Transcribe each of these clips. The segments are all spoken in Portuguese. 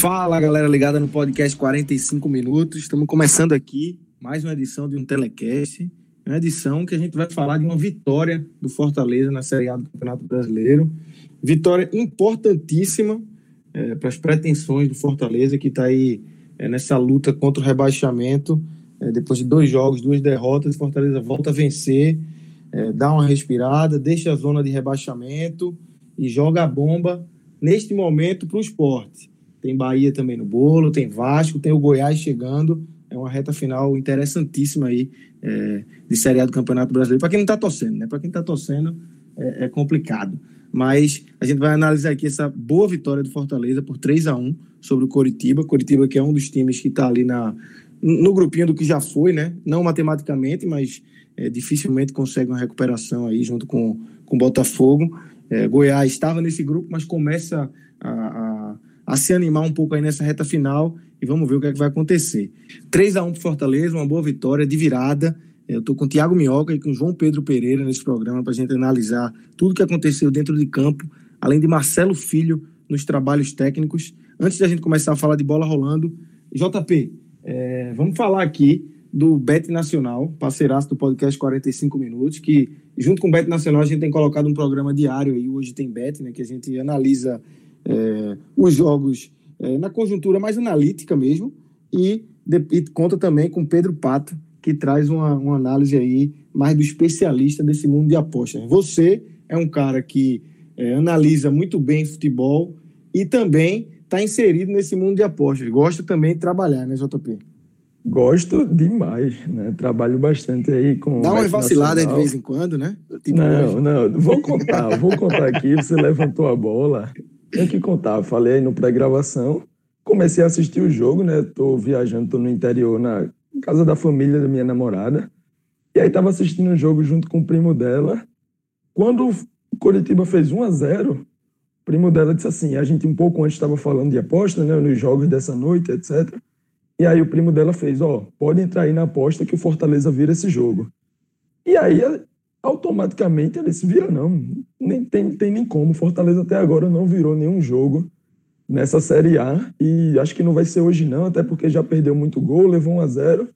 Fala galera ligada no podcast 45 minutos. Estamos começando aqui mais uma edição de um telecast. Uma edição que a gente vai falar de uma vitória do Fortaleza na Série A do Campeonato Brasileiro. Vitória importantíssima é, para as pretensões do Fortaleza, que está aí é, nessa luta contra o rebaixamento. É, depois de dois jogos, duas derrotas, Fortaleza volta a vencer, é, dá uma respirada, deixa a zona de rebaixamento e joga a bomba neste momento para o esporte tem Bahia também no bolo, tem Vasco, tem o Goiás chegando. É uma reta final interessantíssima aí é, de Série A do Campeonato Brasileiro. Para quem não está torcendo, né? Para quem está torcendo é, é, complicado. Mas a gente vai analisar aqui essa boa vitória do Fortaleza por 3 a 1 sobre o Coritiba. Coritiba que é um dos times que está ali na, no grupinho do que já foi, né? Não matematicamente, mas é, dificilmente consegue uma recuperação aí junto com o Botafogo. É, Goiás estava nesse grupo, mas começa a, a a se animar um pouco aí nessa reta final e vamos ver o que, é que vai acontecer. 3 a 1 para Fortaleza, uma boa vitória de virada. Eu estou com o Thiago Minhoca e com o João Pedro Pereira nesse programa para a gente analisar tudo o que aconteceu dentro de campo, além de Marcelo Filho nos trabalhos técnicos. Antes da gente começar a falar de bola rolando, JP, é, vamos falar aqui do Bet Nacional, parceiraço do podcast 45 Minutos, que junto com o Bet Nacional a gente tem colocado um programa diário aí, hoje tem Bet, né, que a gente analisa é, os jogos é, na conjuntura mais analítica mesmo, e, de, e, conta também com Pedro Pato, que traz uma, uma análise aí mais do especialista desse mundo de apostas. Você é um cara que é, analisa muito bem futebol e também está inserido nesse mundo de apostas. Gosta também de trabalhar, né, JP? Gosto demais, né? Trabalho bastante aí com. Dá uma vacilada de vez em quando, né? Tipo não, hoje. não, vou contar, vou contar aqui. Você levantou a bola. Tem que contar, falei aí no pré-gravação. Comecei a assistir o jogo, né? Tô viajando, tô no interior, na casa da família da minha namorada. E aí tava assistindo o jogo junto com o primo dela. Quando o Curitiba fez 1 a 0 o primo dela disse assim, a gente um pouco antes estava falando de aposta, né? Nos jogos dessa noite, etc. E aí o primo dela fez, ó, oh, pode entrar aí na aposta que o Fortaleza vira esse jogo. E aí automaticamente ele se vira, não. Nem tem, tem nem como. Fortaleza até agora não virou nenhum jogo nessa Série A. E acho que não vai ser hoje, não, até porque já perdeu muito gol, levou 1 a 0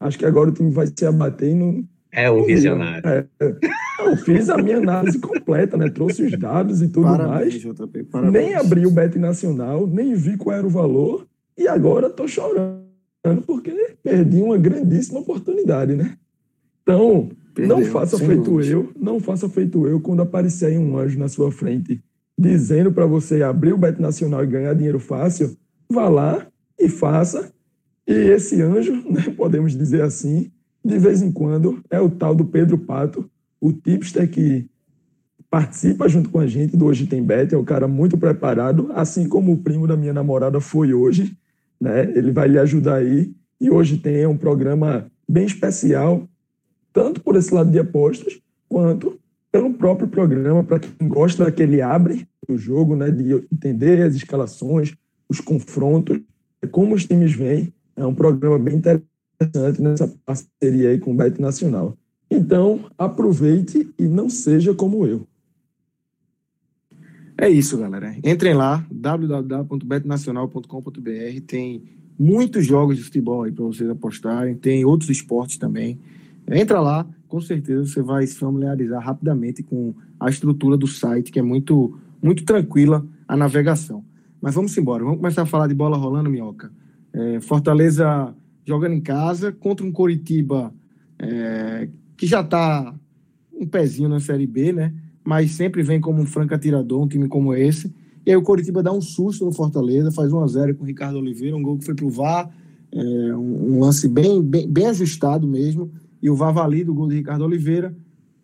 Acho que agora o time vai se abater e não. É um visionário. É, é. Eu fiz a minha análise completa, né? Trouxe os dados e tudo Parabéns, mais. JP, nem abri o Bet Nacional, nem vi qual era o valor. E agora tô chorando, porque perdi uma grandíssima oportunidade, né? Então, Perdeu, não faça feito eu, não faça feito eu quando aparecer aí um anjo na sua frente dizendo para você abrir o Bet Nacional e ganhar dinheiro fácil, vá lá e faça. E esse anjo, né, podemos dizer assim, de vez em quando é o tal do Pedro Pato, o tipster que participa junto com a gente do Hoje Tem Bet, é um cara muito preparado, assim como o primo da minha namorada foi hoje, né? Ele vai lhe ajudar aí. E hoje tem um programa bem especial tanto por esse lado de apostas, quanto pelo próprio programa, para quem gosta daquele abre o jogo, né, de entender as escalações, os confrontos, como os times vêm. É um programa bem interessante nessa parceria aí com o Bet Nacional. Então, aproveite e não seja como eu. É isso, galera. Entrem lá, www.betnacional.com.br. Tem muitos jogos de futebol aí para vocês apostarem, tem outros esportes também. Entra lá, com certeza você vai se familiarizar rapidamente com a estrutura do site, que é muito, muito tranquila a navegação. Mas vamos embora, vamos começar a falar de bola rolando, Minhoca. É, Fortaleza jogando em casa contra um Coritiba é, que já está um pezinho na Série B, né? mas sempre vem como um franco atirador, um time como esse. E aí o Coritiba dá um susto no Fortaleza, faz 1 a 0 com o Ricardo Oliveira, um gol que foi pro VAR, é, um, um, lance bem, bem, bem, ajustado mesmo, e o VAR valida o gol de Ricardo Oliveira,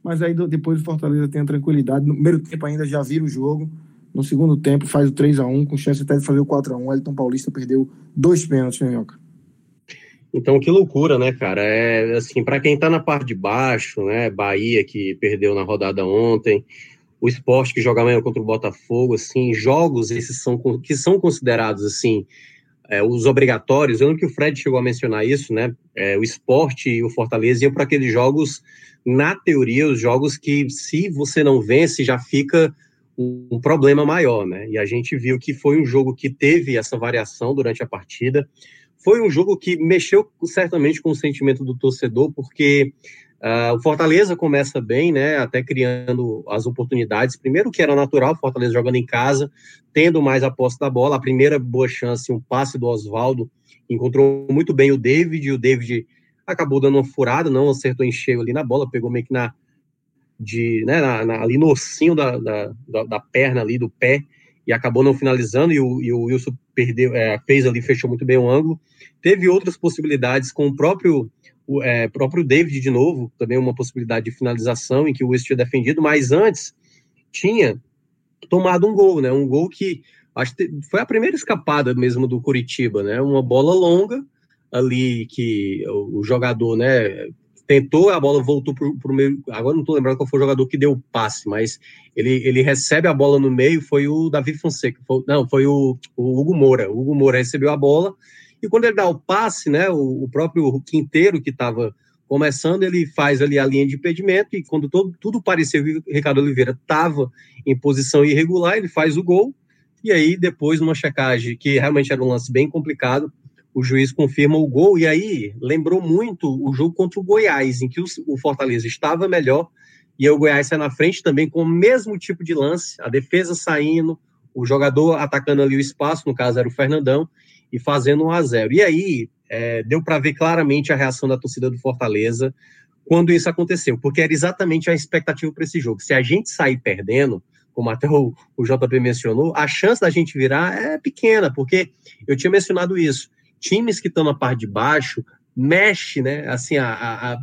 mas aí depois o Fortaleza tem a tranquilidade, no primeiro tempo ainda já vira o jogo, no segundo tempo faz o 3 a 1 com chance até de fazer o 4 a 1 o Elton Paulista perdeu dois pênaltis, né, Minhoca? Então, que loucura, né, cara? É assim, para quem tá na parte de baixo, né, Bahia que perdeu na rodada ontem, o esporte que joga amanhã contra o Botafogo, assim, jogos esses são que são considerados assim é, os obrigatórios. Eu lembro que o Fred chegou a mencionar isso, né? É, o esporte e o Fortaleza iam para aqueles jogos, na teoria, os jogos que se você não vence já fica um problema maior, né? E a gente viu que foi um jogo que teve essa variação durante a partida. Foi um jogo que mexeu certamente com o sentimento do torcedor, porque uh, o Fortaleza começa bem, né? Até criando as oportunidades. Primeiro, que era natural, Fortaleza jogando em casa, tendo mais a posse da bola. A primeira boa chance, um passe do Oswaldo, encontrou muito bem o David, e o David acabou dando uma furada, não acertou em cheio ali na bola, pegou meio que na. De, né, na, na, ali no ossinho da, da, da, da perna ali, do pé, e acabou não finalizando, e o, e o Wilson perdeu, é, fez ali, fechou muito bem o ângulo. Teve outras possibilidades com o próprio, o é, próprio David de novo, também uma possibilidade de finalização em que o Wilson tinha defendido, mas antes tinha tomado um gol, né? Um gol que acho que foi a primeira escapada mesmo do Curitiba, né? Uma bola longa ali que o, jogador, né, tentou, a bola voltou para o meio. Agora não estou lembrando qual foi o jogador que deu o passe, mas ele, ele recebe a bola no meio, foi o Davi Fonseca. Foi, não, foi o, o, Hugo Moura. O Hugo Moura recebeu a bola, e quando ele dá o passe, né, o, o próprio Quinteiro, que estava começando, ele faz ali a linha de impedimento, e quando todo, tudo parecia que o Ricardo Oliveira estava em posição irregular, ele faz o gol. E aí, depois, numa checagem que realmente era um lance bem complicado, o juiz confirma o gol, e aí lembrou muito o jogo contra o Goiás, em que o, Fortaleza estava melhor, e o Goiás sai na frente também com o mesmo tipo de lance, a defesa saindo, o jogador atacando ali o espaço, no caso era o Fernandão, e fazendo um a 0 E aí é, deu para ver claramente a reação da torcida do Fortaleza quando isso aconteceu, porque era exatamente a expectativa para esse jogo. Se a gente sair perdendo, como até o, o JP mencionou, a chance da gente virar é pequena, porque eu tinha mencionado isso times que estão na parte de baixo mexe, né? Assim, a, a, a,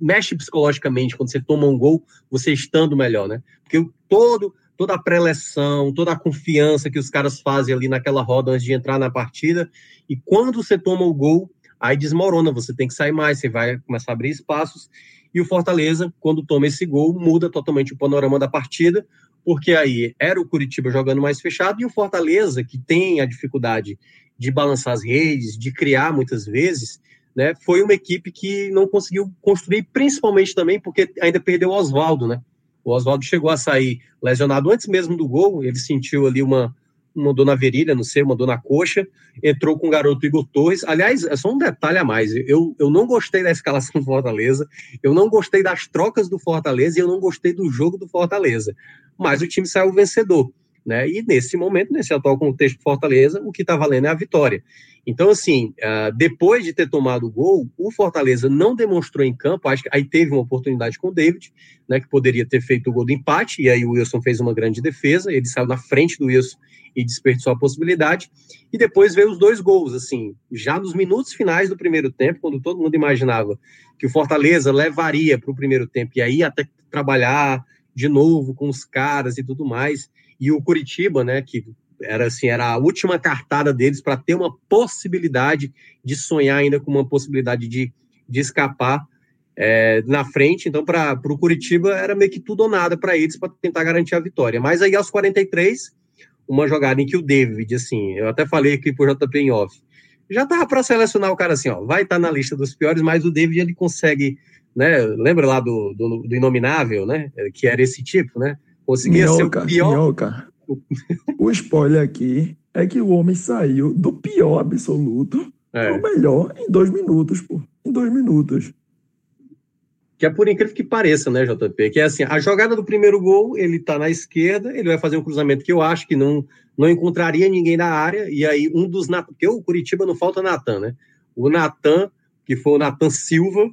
mexe psicologicamente quando você toma um gol, você estando melhor, né? Porque todo toda a pré-eleção, toda a confiança que os caras fazem ali naquela roda antes de entrar na partida, e quando você toma o gol, aí desmorona, você tem que sair mais, você vai começar a abrir espaços, e o Fortaleza, quando toma esse gol, muda totalmente o panorama da partida, porque aí era o Curitiba jogando mais fechado, e o Fortaleza, que tem a dificuldade de balançar as redes, de criar muitas vezes, né? Foi uma equipe que não conseguiu construir, principalmente também porque ainda perdeu o Oswaldo, né? O Oswaldo chegou a sair lesionado antes mesmo do gol, ele sentiu ali uma, uma dor na virilha, não sei, uma dor na coxa, entrou com o garoto Igor Torres. Aliás, é só um detalhe a mais, eu, eu não gostei da escalação do Fortaleza, eu não gostei das trocas do Fortaleza e eu não gostei do jogo do Fortaleza, mas o time saiu vencedor. Né? E nesse momento, nesse atual contexto Fortaleza, o que está valendo é a vitória. Então, assim, uh, depois de ter tomado o gol, o Fortaleza não demonstrou em campo, acho que aí teve uma oportunidade com o David, né, que poderia ter feito o gol do empate, e aí o Wilson fez uma grande defesa, ele saiu na frente do Wilson e desperdiçou a possibilidade, e depois veio os dois gols, assim, já nos minutos finais do primeiro tempo, quando todo mundo imaginava que o Fortaleza levaria para o primeiro tempo, e aí até trabalhar de novo com os caras e tudo mais, e o Curitiba, né, que era assim, era a última cartada deles para ter uma possibilidade de sonhar ainda com uma possibilidade de, de escapar é, na frente. Então, para o Curitiba era meio que tudo ou nada para eles para tentar garantir a vitória. Mas aí aos 43, uma jogada em que o David, assim, eu até falei aqui pro JP em off, já tava para selecionar o cara assim, ó, vai estar tá na lista dos piores, mas o David ele consegue, né? Lembra lá do, do, do Inominável, né? Que era esse tipo, né? Conseguia minhoca, ser o pior. Minhoca. o spoiler aqui é que o homem saiu do pior absoluto é. o melhor em dois minutos, pô. Em dois minutos. Que é por incrível que pareça, né, JP? Que é assim, a jogada do primeiro gol, ele tá na esquerda, ele vai fazer um cruzamento que eu acho que não, não encontraria ninguém na área, e aí um dos... Porque o Curitiba não falta Natan, né? O Natan, que foi o Natan Silva,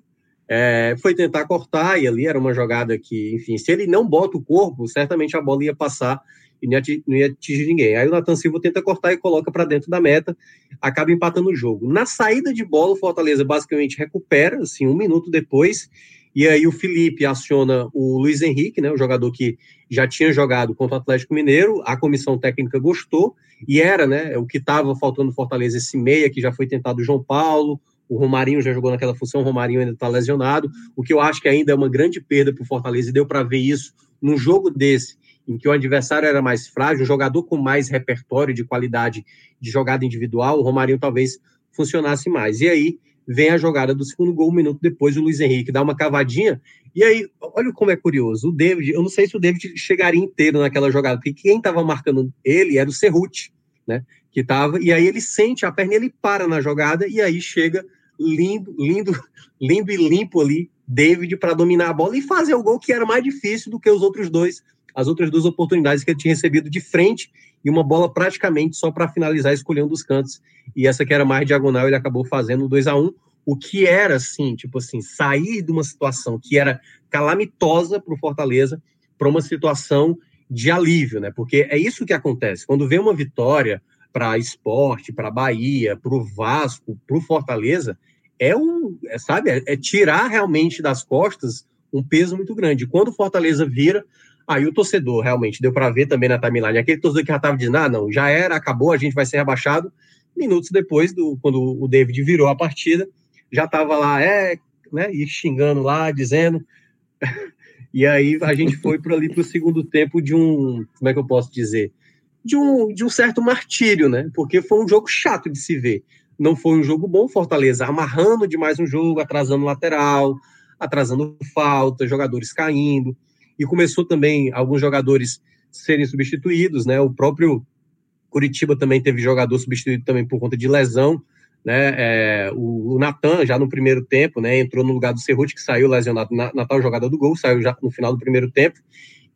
é, foi tentar cortar, e ali era uma jogada que, enfim, se ele não bota o corpo, certamente a bola ia passar e não ia, não ia atingir ninguém. Aí o Nathan Silva tenta cortar e coloca para dentro da meta, acaba empatando o jogo. Na saída de bola, o Fortaleza basicamente recupera, assim, um minuto depois, e aí o Felipe aciona o Luiz Henrique, né, o jogador que já tinha jogado contra o Atlético Mineiro, a comissão técnica gostou, e era né, o que estava faltando Fortaleza, esse meia que já foi tentado o João Paulo, o Romarinho já jogou naquela função, o Romarinho ainda está lesionado, o que eu acho que ainda é uma grande perda para o Fortaleza, e deu para ver isso num jogo desse, em que o adversário era mais frágil, um jogador com mais repertório de qualidade de jogada individual, o Romarinho talvez funcionasse mais. E aí vem a jogada do segundo gol, um minuto depois, o Luiz Henrique dá uma cavadinha, e aí, olha como é curioso, o David, eu não sei se o David chegaria inteiro naquela jogada, porque quem estava marcando ele era o Cerruti, né, que estava, e aí ele sente a perna, ele para na jogada, e aí chega lindo, lindo, lindo e limpo ali, David para dominar a bola e fazer o gol que era mais difícil do que os outros dois as outras duas oportunidades que ele tinha recebido de frente e uma bola praticamente só para finalizar, escolhendo dos cantos. E essa que era mais diagonal, ele acabou fazendo 2 a 1 um, o que era assim, tipo assim, sair de uma situação que era calamitosa para o Fortaleza para uma situação de alívio, né? Porque é isso que acontece. Quando vem uma vitória para esporte, para Bahia, para o Vasco, para o Fortaleza, é um, é, sabe, é, é tirar realmente das costas um peso muito grande. Quando o Fortaleza vira, Aí o torcedor realmente deu para ver também na timeline, aquele torcedor que já estava dizendo: ah, não, já era, acabou, a gente vai ser rebaixado. Minutos depois, do, quando o David virou a partida, já estava lá, é, né, e xingando lá, dizendo. e aí a gente foi para ali para o segundo tempo de um, como é que eu posso dizer? De um, de um certo martírio, né? Porque foi um jogo chato de se ver. Não foi um jogo bom, Fortaleza amarrando demais um jogo, atrasando lateral, atrasando falta, jogadores caindo e começou também alguns jogadores serem substituídos, né? O próprio Curitiba também teve jogador substituído também por conta de lesão, né? É, o, o Natan, já no primeiro tempo, né? Entrou no lugar do Cerruti, que saiu lesionado na, na tal jogada do gol, saiu já no final do primeiro tempo.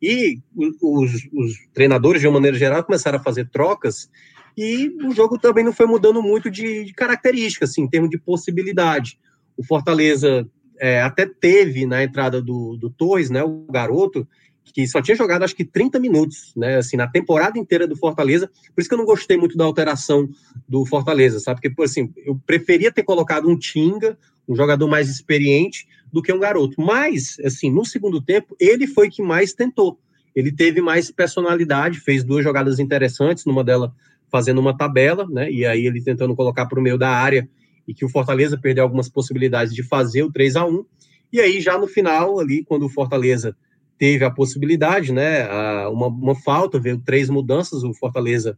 E os, os treinadores, de uma maneira geral, começaram a fazer trocas e o jogo também não foi mudando muito de, de característica, assim, em termos de possibilidade. O Fortaleza é, até teve na entrada do, do Torres, né, o garoto, que só tinha jogado acho que 30 minutos, né, assim, na temporada inteira do Fortaleza. Por isso que eu não gostei muito da alteração do Fortaleza, sabe? Porque, assim, eu preferia ter colocado um Tinga, um jogador mais experiente, do que um garoto. Mas, assim, no segundo tempo, ele foi que mais tentou. Ele teve mais personalidade, fez duas jogadas interessantes, numa delas fazendo uma tabela, né? E aí ele tentando colocar para o meio da área e que o Fortaleza perdeu algumas possibilidades de fazer o 3 a 1 E aí, já no final, ali, quando o Fortaleza teve a possibilidade, né, uma, uma falta, veio três mudanças, o Fortaleza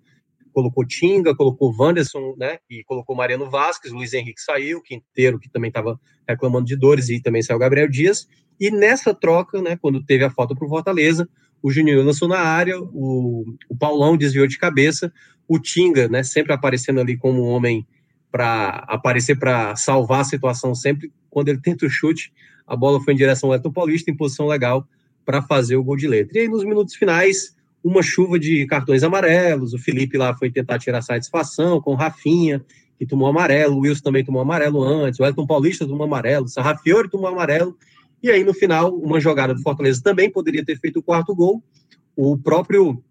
colocou Tinga, colocou Wanderson, né, e colocou Mariano Vasquez, Luiz Henrique saiu, Quinteiro, que também estava reclamando de dores, e também saiu Gabriel Dias, e nessa troca, né, quando teve a falta para o Fortaleza, o Juninho lançou na área, o, o Paulão desviou de cabeça, o Tinga, né, sempre aparecendo ali como um homem para aparecer para salvar a situação sempre. Quando ele tenta o chute, a bola foi em direção ao Elton Paulista, em posição legal para fazer o gol de letra. E aí, nos minutos finais, uma chuva de cartões amarelos. O Felipe lá foi tentar tirar satisfação com o Rafinha, que tomou amarelo. O Wilson também tomou amarelo antes. O Elton Paulista tomou amarelo. O Sarrafiori tomou amarelo. E aí, no final, uma jogada do Fortaleza também poderia ter feito o quarto gol. O próprio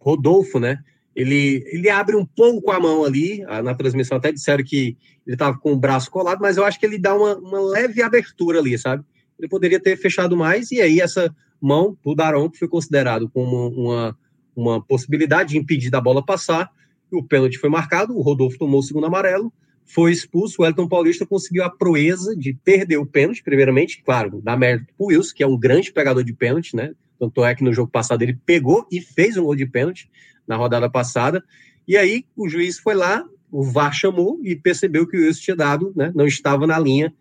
Rodolfo, né? ele, ele abre um pouco a mão ali, na transmissão até disseram que ele estava com o braço colado, mas eu acho que ele dá uma, uma leve abertura ali, sabe? Ele poderia ter fechado mais, e aí essa mão do Daron foi considerado como uma, uma possibilidade de impedir da bola passar, o pênalti foi marcado, o Rodolfo tomou o segundo amarelo, foi expulso, o Elton Paulista conseguiu a proeza de perder o pênalti, primeiramente, claro, dá mérito pro Wilson, que é um grande pegador de pênalti, né? Tanto é que no jogo passado ele pegou e fez um gol de pênalti, na rodada passada. E aí o juiz foi lá, o VAR chamou e percebeu que o Wilson tinha dado, né, não estava na linha,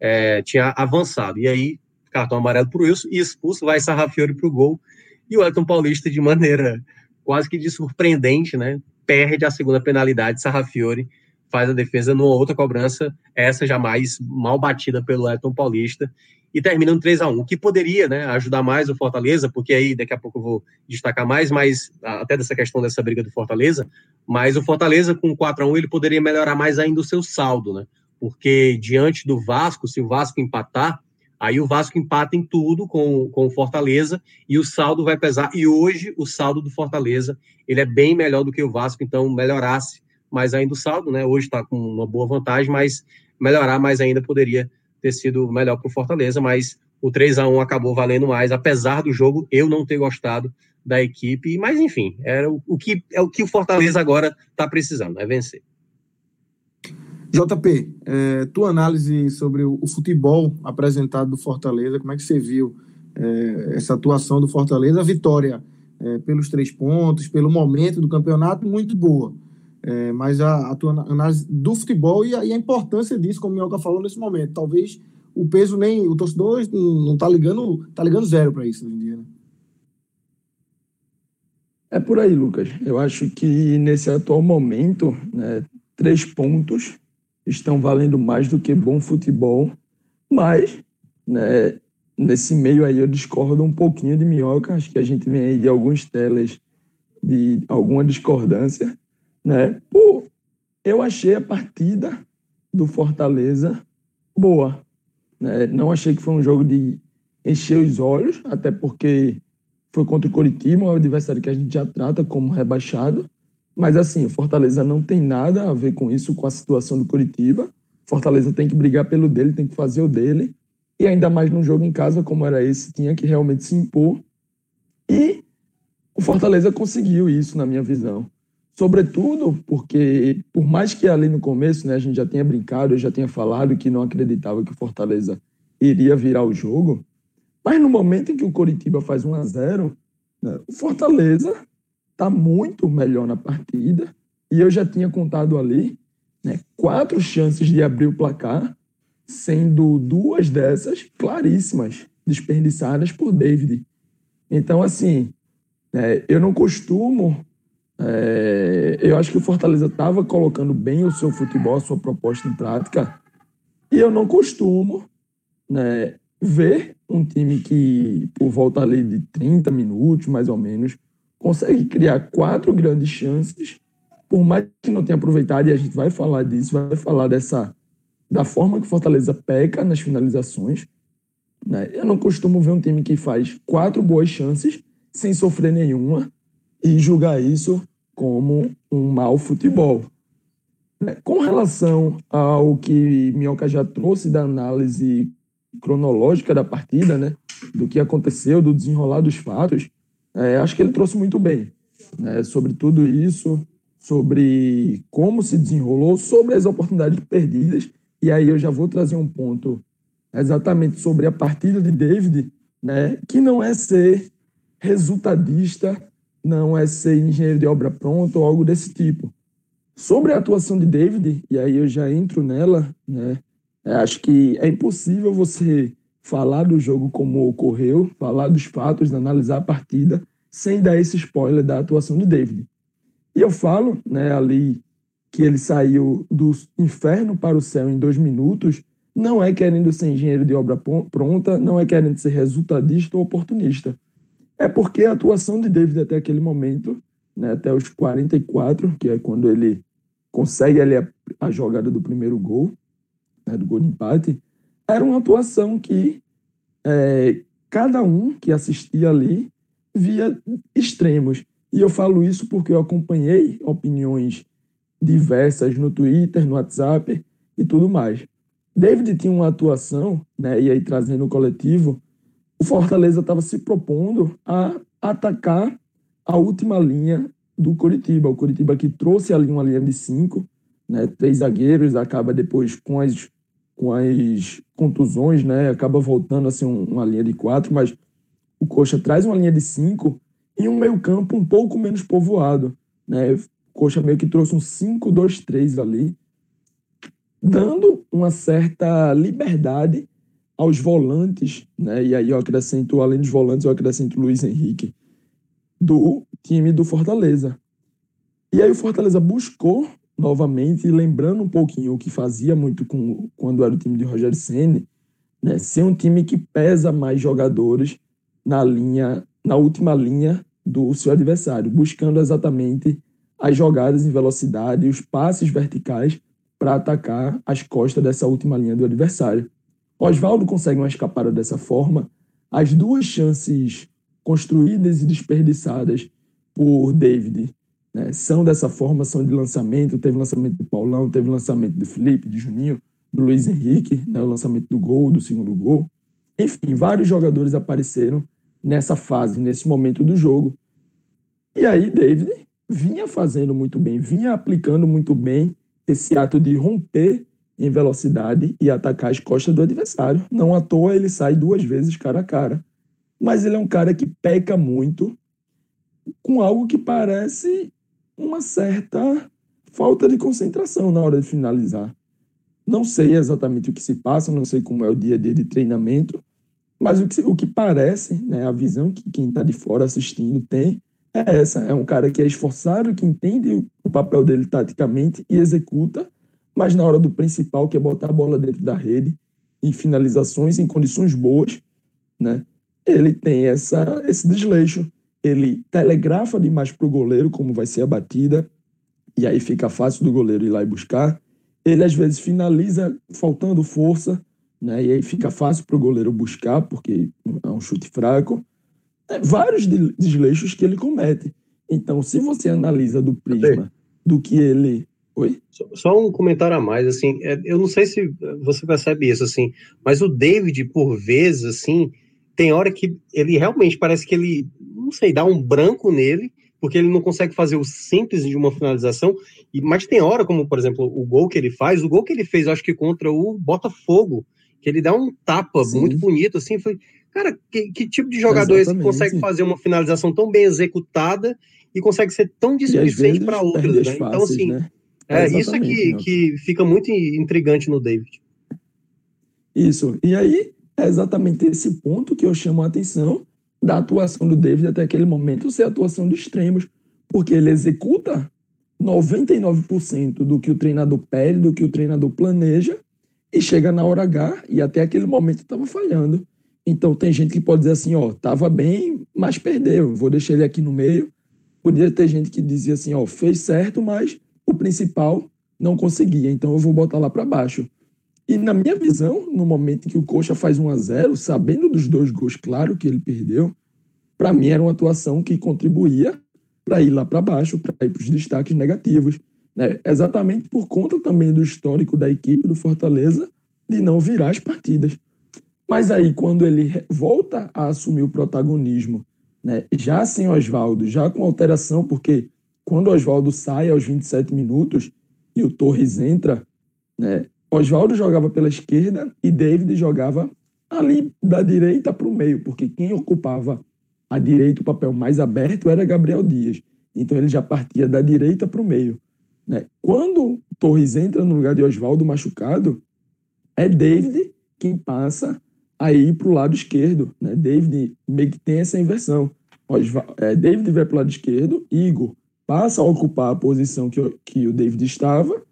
é, tinha avançado. E aí, cartão amarelo para o Wilson e expulso, vai Sarrafiori para o gol. E o Elton Paulista, de maneira quase que de surpreendente, né, perde a segunda penalidade. Sarrafiori faz a defesa numa outra cobrança, essa jamais mal batida pelo Elton Paulista e terminando 3 a 1 o que poderia né, ajudar mais o Fortaleza, porque aí daqui a pouco eu vou destacar mais, mas até dessa questão dessa briga do Fortaleza, mas o Fortaleza com 4 a 1 ele poderia melhorar mais ainda o seu saldo, né? Porque diante do Vasco, se o Vasco empatar, Aí o Vasco empata em tudo com, com o Fortaleza e o saldo vai pesar. E hoje o saldo do Fortaleza ele é bem melhor do que o Vasco, então melhorasse mais ainda o saldo, né? Hoje está com uma boa vantagem, mas melhorar mais ainda poderia ter sido melhor para o Fortaleza, mas o 3 a 1 acabou valendo mais, apesar do jogo eu não ter gostado da equipe, mas enfim, era o, o que é o que o Fortaleza agora está precisando, é vencer. JP, é, tua análise sobre o, futebol apresentado do Fortaleza, como é que você viu é, essa atuação do Fortaleza? A vitória é, pelos três pontos, pelo momento do campeonato, muito boa. É, mas a, a, tua análise do futebol e a, e a, importância disso, como o Minhoca falou nesse momento. Talvez o peso nem. O torcedor não está ligando, tá ligando zero para isso hoje em dia. Né? É por aí, Lucas. Eu acho que nesse atual momento, né, três pontos estão valendo mais do que bom futebol, mas né, nesse meio aí eu discordo um pouquinho de Minhoca, acho que a gente vem aí de alguns telas de alguma discordância, né? Pô, eu achei a partida do Fortaleza boa, né? Não achei que foi um jogo de encher os olhos, até porque foi contra o Coritiba, um adversário que a gente já trata como rebaixado, mas assim, o Fortaleza não tem nada a ver com isso, com a situação do Curitiba. Fortaleza tem que brigar pelo dele, tem que fazer o dele. E ainda mais num jogo em casa como era esse, tinha que realmente se impor. E o Fortaleza conseguiu isso, na minha visão. Sobretudo porque, por mais que ali no começo né, a gente já tenha brincado, eu já tenha falado que não acreditava que o Fortaleza iria virar o jogo, mas no momento em que o Coritiba faz 1 a 0 né, o Fortaleza está muito melhor na partida. E eu já tinha contado ali né, quatro chances de abrir o placar, sendo duas dessas claríssimas, desperdiçadas por David. Então, assim, é, eu não costumo. É, eu acho que o Fortaleza estava colocando bem o seu futebol, a sua proposta em prática, e eu não costumo né, ver um time que, por volta ali de 30 minutos, mais ou menos, consegue criar quatro grandes chances, por mais que não tenha aproveitado, e a gente vai falar disso, vai falar dessa da forma que Fortaleza peca nas finalizações. Né? Eu não costumo ver um time que faz quatro boas chances sem sofrer nenhuma e julgar isso como um mau futebol. Né? Com relação ao que Minhoca já trouxe da análise cronológica da partida, né? do que aconteceu, do desenrolar dos fatos, é, acho que ele trouxe muito bem né, sobre tudo isso, sobre como se desenrolou, sobre as oportunidades perdidas. E aí eu já vou trazer um ponto exatamente sobre a partida de David, né, que não é ser resultadista, não é ser engenheiro de obra pronta ou algo desse tipo. Sobre a atuação de David, e aí eu já entro nela, né, acho que é impossível você falar do jogo como ocorreu, falar dos fatos, analisar a partida, sem dar esse spoiler da atuação de David. E eu falo né, ali que ele saiu do inferno para o céu em dois minutos, não é querendo ser engenheiro de obra pronta, não é querendo ser resultadista ou oportunista. É porque a atuação de David até aquele momento, né, até os 44, que é quando ele consegue ali a, a jogada do primeiro gol, né, do gol de empate, era uma atuação que é, cada um que assistia ali via extremos. E eu falo isso porque eu acompanhei opiniões diversas no Twitter, no WhatsApp e tudo mais. David tinha uma atuação, né, e aí trazendo o coletivo, o Fortaleza estava se propondo a atacar a última linha do Curitiba. O Curitiba que trouxe ali uma linha de cinco, né, três zagueiros, acaba depois com as com as contusões, né? Acaba voltando a ser uma linha de quatro, mas o Coxa traz uma linha de cinco e um meio-campo um pouco menos povoado, né? O Coxa meio que trouxe um 5-2-3 ali, dando uma certa liberdade aos volantes, né? E aí eu acrescento, além dos volantes, eu acrescento Luiz Henrique, do time do Fortaleza. E aí o Fortaleza buscou novamente, lembrando um pouquinho o que fazia muito com, quando era o time de Rogério Senna, né, ser um time que pesa mais jogadores na linha, na última linha do seu adversário, buscando exatamente as jogadas em velocidade os passes verticais para atacar as costas dessa última linha do adversário. Oswaldo consegue uma escapada dessa forma. As duas chances construídas e desperdiçadas por David né, são dessa forma, são de lançamento. Teve lançamento do Paulão, teve lançamento do Felipe, de Juninho, do Luiz Henrique, né, o lançamento do gol, do segundo gol. Enfim, vários jogadores apareceram nessa fase, nesse momento do jogo. E aí, David vinha fazendo muito bem, vinha aplicando muito bem esse ato de romper em velocidade e atacar as costas do adversário. Não à toa ele sai duas vezes cara a cara. Mas ele é um cara que peca muito com algo que parece uma certa falta de concentração na hora de finalizar. Não sei exatamente o que se passa, não sei como é o dia a dia de treinamento, mas o que, o que parece, né, a visão que quem está de fora assistindo tem, é essa. É um cara que é esforçado, que entende o papel dele taticamente e executa, mas na hora do principal, que é botar a bola dentro da rede, em finalizações, em condições boas, né? Ele tem essa, esse desleixo. Ele telegrafa demais para o goleiro como vai ser a batida, e aí fica fácil do goleiro ir lá e buscar. Ele às vezes finaliza faltando força, né? E aí fica fácil para o goleiro buscar, porque é um chute fraco. É, vários desleixos que ele comete. Então, se você analisa do prisma do que ele Oi? Só um comentário a mais, assim, é, eu não sei se você percebe isso, assim, mas o David, por vezes, assim, tem hora que ele realmente parece que ele, não sei, dá um branco nele, porque ele não consegue fazer o simples de uma finalização, e, mas tem hora, como, por exemplo, o gol que ele faz, o gol que ele fez, acho que contra o Botafogo, que ele dá um tapa Sim. muito bonito, assim, foi, cara, que, que tipo de jogador Exatamente. esse que consegue fazer uma finalização tão bem executada e consegue ser tão displicente para outros, né? Então, assim, né? É, é isso que, que fica muito intrigante no David. Isso. E aí, é exatamente esse ponto que eu chamo a atenção da atuação do David até aquele momento ser atuação de extremos, porque ele executa 99% do que o treinador pede, do que o treinador planeja, e chega na hora H e até aquele momento estava falhando. Então tem gente que pode dizer assim, ó, tava bem, mas perdeu, vou deixar ele aqui no meio. Podia ter gente que dizia assim, ó, fez certo, mas o principal não conseguia, então eu vou botar lá para baixo. E na minha visão, no momento em que o Coxa faz 1 a 0 sabendo dos dois gols, claro que ele perdeu, para mim era uma atuação que contribuía para ir lá para baixo, para ir para os destaques negativos. Né? Exatamente por conta também do histórico da equipe do Fortaleza de não virar as partidas. Mas aí, quando ele volta a assumir o protagonismo, né, já sem Oswaldo, já com alteração, porque quando Oswaldo sai aos 27 minutos e o Torres entra, né, Oswaldo jogava pela esquerda e David jogava ali da direita para o meio, porque quem ocupava a direita, o papel mais aberto, era Gabriel Dias. Então ele já partia da direita para o meio. Né? Quando Torres entra no lugar de Oswaldo machucado, é David quem passa a ir para o lado esquerdo. Né? David meio que tem essa inversão. É, David vai para o lado esquerdo, Igor passa a ocupar a posição que, que o David estava,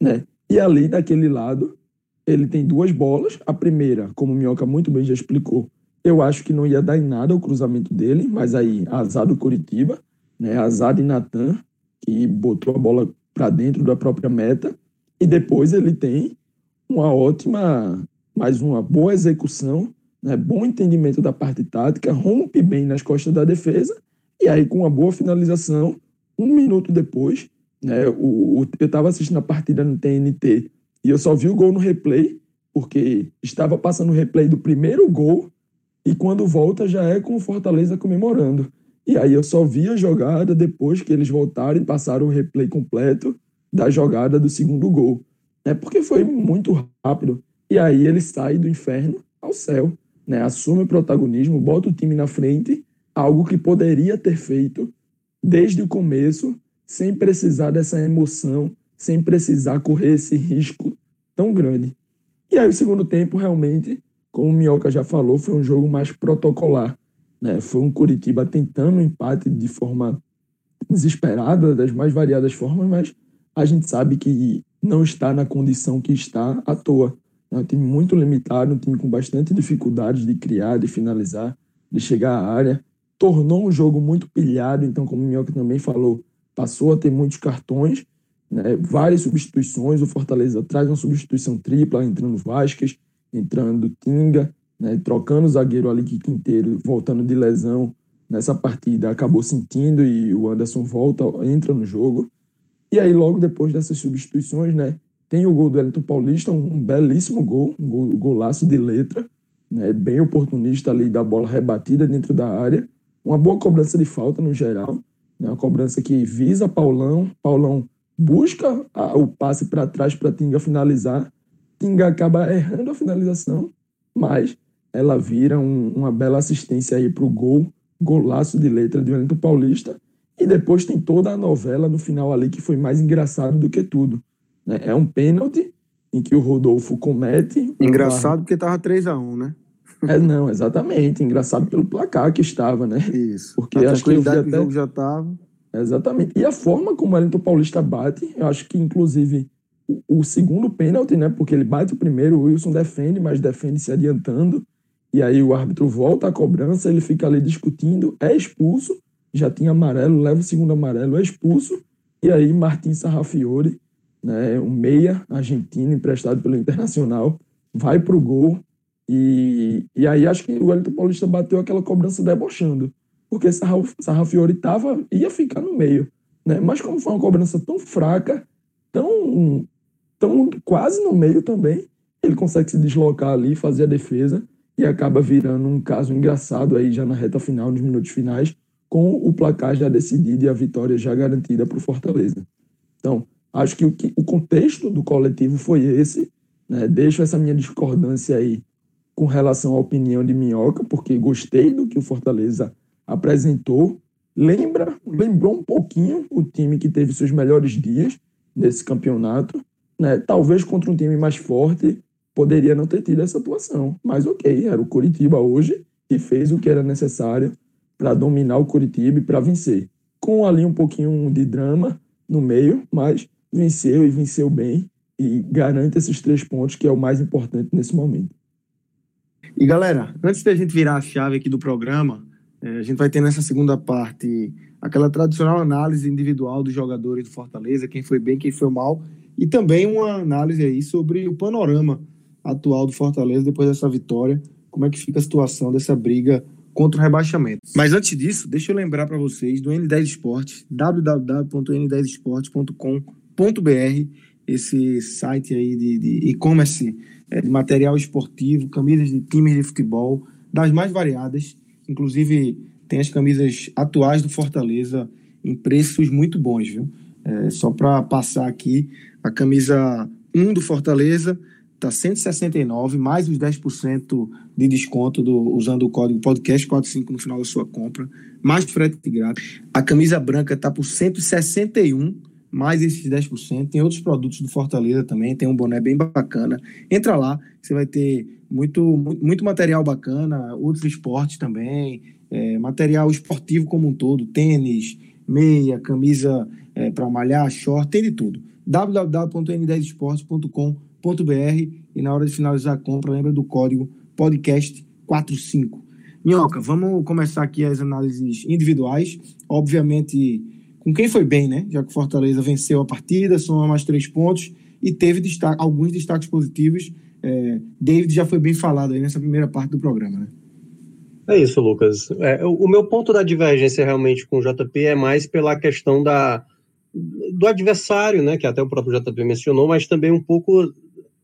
né? E ali, daquele lado, ele tem duas bolas. A primeira, como o Minhoca muito bem já explicou, eu acho que não ia dar em nada o cruzamento dele, mas aí, azar do Curitiba, né? azar de Natan, que botou a bola para dentro da própria meta. E depois ele tem uma ótima, mais uma boa execução, né? bom entendimento da parte tática, rompe bem nas costas da defesa. E aí, com uma boa finalização, um minuto depois, né, o, o eu estava assistindo a partida no TNT e eu só vi o gol no replay, porque estava passando o replay do primeiro gol e quando volta já é com o Fortaleza comemorando. E aí eu só vi a jogada depois que eles voltaram e passaram o replay completo da jogada do segundo gol. É porque foi muito rápido. E aí ele sai do inferno ao céu, né? Assume o protagonismo, bota o time na frente, algo que poderia ter feito desde o começo, sem precisar dessa emoção, sem precisar correr esse risco tão grande. E aí, o segundo tempo, realmente, como o Minhoca já falou, foi um jogo mais protocolar. Né? Foi um Curitiba tentando um empate de forma desesperada, das mais variadas formas, mas a gente sabe que não está na condição que está à toa. É um time muito limitado, um time com bastante dificuldades de criar, de finalizar, de chegar à área tornou um jogo muito pilhado, então, como o Minhoca também falou, passou a ter muitos cartões, né, várias substituições, o Fortaleza traz uma substituição tripla, entrando Vasquez, entrando Tinga, né, trocando o zagueiro ali que Quinteiro, voltando de lesão. Nessa partida, acabou sentindo e o Anderson volta, entra no jogo. E aí, logo depois dessas substituições, né, tem o gol do Elton Paulista, um belíssimo gol, um, gol, um golaço de letra, né, bem oportunista ali da bola rebatida dentro da área. Uma boa cobrança de falta no geral, né, uma cobrança que visa Paulão. Paulão busca a, o passe para trás para Tinga finalizar. Tinga acaba errando a finalização, mas ela vira um, uma bela assistência aí para o gol, golaço de letra de Wellington Paulista. E depois tem toda a novela no final ali que foi mais engraçado do que tudo. Né? É um pênalti em que o Rodolfo comete. Engraçado porque estava 3 a 1 né? É, não, exatamente. Engraçado pelo placar que estava, né? Isso. Porque a acho que até... jogo já estava. Exatamente. E a forma como o Wellington Paulista bate, eu acho que, inclusive, o, o segundo pênalti, né? Porque ele bate o primeiro, o Wilson defende, mas defende se adiantando. E aí o árbitro volta à cobrança, ele fica ali discutindo, é expulso, já tinha amarelo, leva o segundo amarelo, é expulso. E aí Martins Sarrafiore, né, um meia argentino emprestado pelo Internacional, vai para o gol. E, e aí acho que o Wellington Paulista bateu aquela cobrança debochando porque Sarrafiori tava, ia ficar no meio. Né? Mas como foi uma cobrança tão fraca, tão, tão quase no meio também, ele consegue se deslocar ali, fazer a defesa e acaba virando um caso engraçado aí já na reta final, nos minutos finais, com o placar já decidido e a vitória já garantida para o Fortaleza. Então, acho que o, que o contexto do coletivo foi esse. Né? Deixo essa minha discordância aí com relação à opinião de Minhoca, porque gostei do que o Fortaleza apresentou, lembra, lembrou um pouquinho o time que teve seus melhores dias nesse campeonato, né? Talvez contra um time mais forte poderia não ter tido essa atuação, mas ok, era o Curitiba hoje que fez o que era necessário para dominar o Curitiba e para vencer, com ali um pouquinho de drama no meio, mas venceu e venceu bem e garante esses três pontos que é o mais importante nesse momento. E galera, antes da gente virar a chave aqui do programa, é, a gente vai ter nessa segunda parte aquela tradicional análise individual dos jogadores do Fortaleza, quem foi bem, quem foi mal, e também uma análise aí sobre o panorama atual do Fortaleza depois dessa vitória, como é que fica a situação dessa briga contra o rebaixamento. Mas antes disso, deixa eu lembrar para vocês do N10 Esportes, www.n10esportes.com.br, esse site aí de e-commerce é, de material esportivo, camisas de times de futebol, das mais variadas. Inclusive, tem as camisas atuais do Fortaleza em preços muito bons, viu? É, só para passar aqui, a camisa 1 do Fortaleza está 169, mais os 10% de desconto do, usando o código podcast45 no final da sua compra, mais frete grátis. A camisa branca está por 161, mais esses 10%. Tem outros produtos do Fortaleza também, tem um boné bem bacana. Entra lá, você vai ter muito, muito material bacana, outros esportes também, é, material esportivo como um todo, tênis, meia, camisa é, para malhar, short, tem de tudo. www.n10esportes.com.br e na hora de finalizar a compra, lembra do código podcast45. Minhoca, vamos começar aqui as análises individuais. Obviamente, com quem foi bem, né? Já que o Fortaleza venceu a partida, soma mais três pontos e teve destaque, alguns destaques positivos é, David já foi bem falado aí nessa primeira parte do programa, né? É isso, Lucas. É, o meu ponto da divergência realmente com o JP é mais pela questão da, do adversário, né, que até o próprio JP mencionou, mas também um pouco